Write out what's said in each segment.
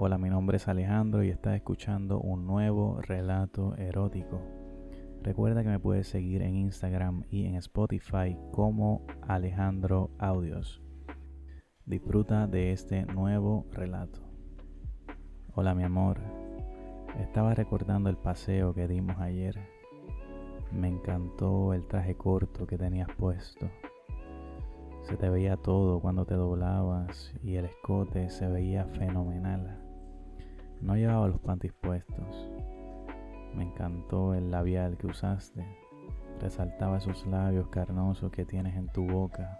Hola, mi nombre es Alejandro y estás escuchando un nuevo relato erótico. Recuerda que me puedes seguir en Instagram y en Spotify como Alejandro Audios. Disfruta de este nuevo relato. Hola mi amor, estaba recordando el paseo que dimos ayer. Me encantó el traje corto que tenías puesto. Se te veía todo cuando te doblabas y el escote se veía fenomenal. No llevaba los panties puestos. Me encantó el labial que usaste. Resaltaba esos labios carnosos que tienes en tu boca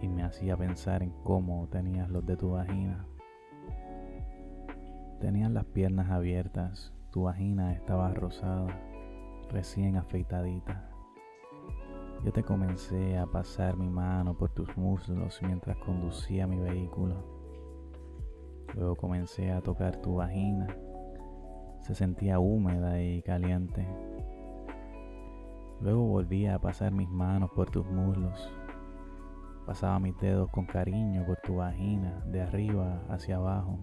y me hacía pensar en cómo tenías los de tu vagina. Tenías las piernas abiertas, tu vagina estaba rosada, recién afeitadita. Yo te comencé a pasar mi mano por tus muslos mientras conducía mi vehículo. Luego comencé a tocar tu vagina. Se sentía húmeda y caliente. Luego volví a pasar mis manos por tus muslos. Pasaba mis dedos con cariño por tu vagina, de arriba hacia abajo.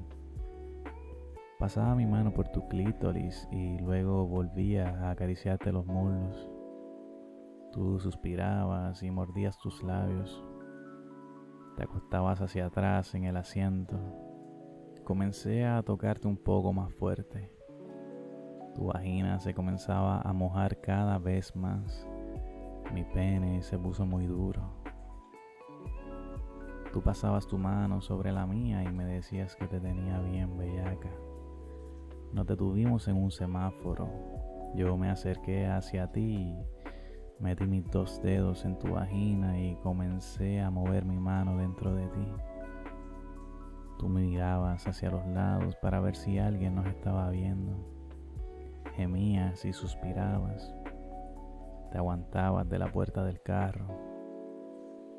Pasaba mi mano por tu clítoris y luego volvía a acariciarte los muslos. Tú suspirabas y mordías tus labios. Te acostabas hacia atrás en el asiento comencé a tocarte un poco más fuerte. Tu vagina se comenzaba a mojar cada vez más. Mi pene se puso muy duro. Tú pasabas tu mano sobre la mía y me decías que te tenía bien bellaca. Nos detuvimos en un semáforo. Yo me acerqué hacia ti, metí mis dos dedos en tu vagina y comencé a mover mi mano dentro de ti. Tú mirabas hacia los lados para ver si alguien nos estaba viendo. Gemías y suspirabas. Te aguantabas de la puerta del carro.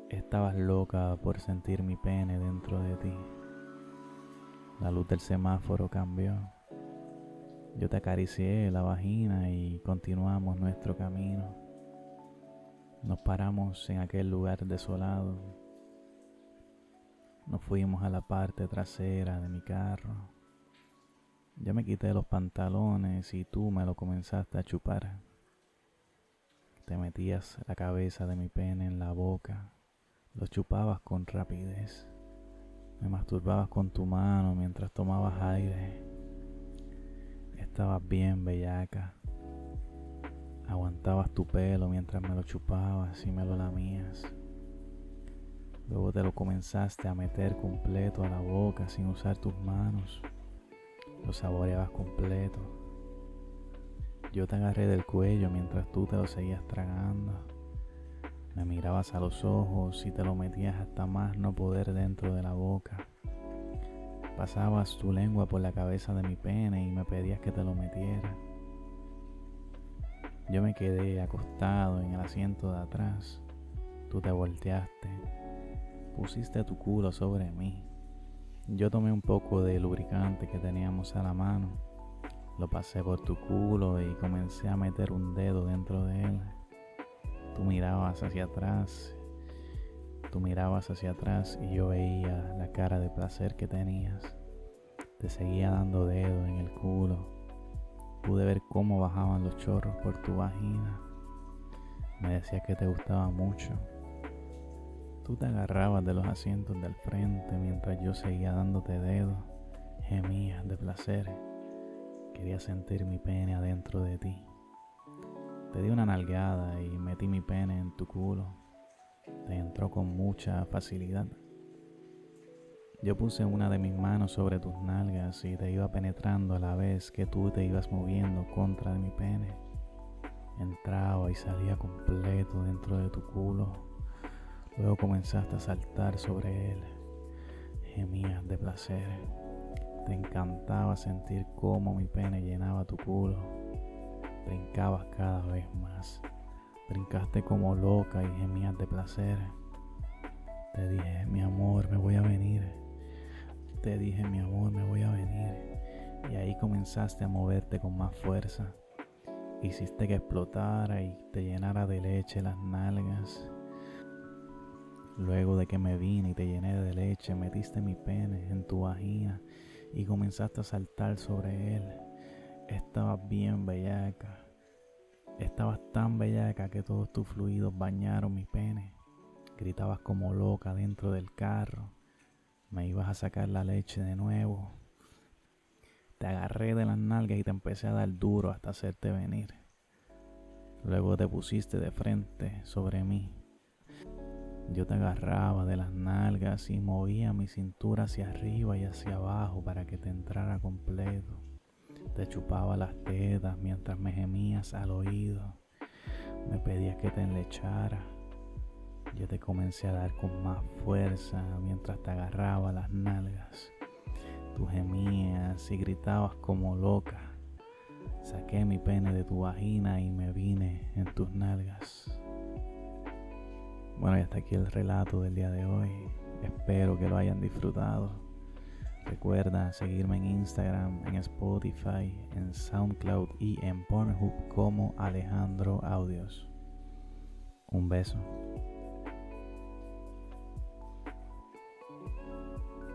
Estabas loca por sentir mi pene dentro de ti. La luz del semáforo cambió. Yo te acaricié la vagina y continuamos nuestro camino. Nos paramos en aquel lugar desolado nos fuimos a la parte trasera de mi carro. Ya me quité los pantalones y tú me lo comenzaste a chupar. Te metías la cabeza de mi pene en la boca, lo chupabas con rapidez. Me masturbabas con tu mano mientras tomabas aire. Estabas bien bellaca. Aguantabas tu pelo mientras me lo chupabas y me lo lamías. Luego te lo comenzaste a meter completo a la boca sin usar tus manos. Lo saboreabas completo. Yo te agarré del cuello mientras tú te lo seguías tragando. Me mirabas a los ojos y te lo metías hasta más no poder dentro de la boca. Pasabas tu lengua por la cabeza de mi pene y me pedías que te lo metiera. Yo me quedé acostado en el asiento de atrás. Tú te volteaste pusiste tu culo sobre mí. Yo tomé un poco de lubricante que teníamos a la mano, lo pasé por tu culo y comencé a meter un dedo dentro de él. Tú mirabas hacia atrás, tú mirabas hacia atrás y yo veía la cara de placer que tenías. Te seguía dando dedo en el culo. Pude ver cómo bajaban los chorros por tu vagina. Me decía que te gustaba mucho. Tú te agarrabas de los asientos del frente mientras yo seguía dándote dedos, gemías de placer. Quería sentir mi pene adentro de ti. Te di una nalgada y metí mi pene en tu culo. Te entró con mucha facilidad. Yo puse una de mis manos sobre tus nalgas y te iba penetrando a la vez que tú te ibas moviendo contra mi pene. Entraba y salía completo dentro de tu culo Luego comenzaste a saltar sobre él. Gemías de placer. Te encantaba sentir cómo mi pene llenaba tu culo. Brincabas cada vez más. Brincaste como loca y gemías de placer. Te dije, mi amor, me voy a venir. Te dije, mi amor, me voy a venir. Y ahí comenzaste a moverte con más fuerza. Hiciste que explotara y te llenara de leche las nalgas Luego de que me vine y te llené de leche, metiste mi pene en tu vagina y comenzaste a saltar sobre él. Estabas bien bellaca. Estabas tan bellaca que todos tus fluidos bañaron mi pene. Gritabas como loca dentro del carro. Me ibas a sacar la leche de nuevo. Te agarré de las nalgas y te empecé a dar duro hasta hacerte venir. Luego te pusiste de frente sobre mí. Yo te agarraba de las nalgas y movía mi cintura hacia arriba y hacia abajo para que te entrara completo. Te chupaba las tetas mientras me gemías al oído. Me pedías que te enlechara. Yo te comencé a dar con más fuerza mientras te agarraba las nalgas. Tú gemías y gritabas como loca. Saqué mi pene de tu vagina y me vine en tus nalgas. Bueno, y hasta aquí el relato del día de hoy. Espero que lo hayan disfrutado. Recuerda seguirme en Instagram, en Spotify, en SoundCloud y en Pornhub como Alejandro Audios. Un beso.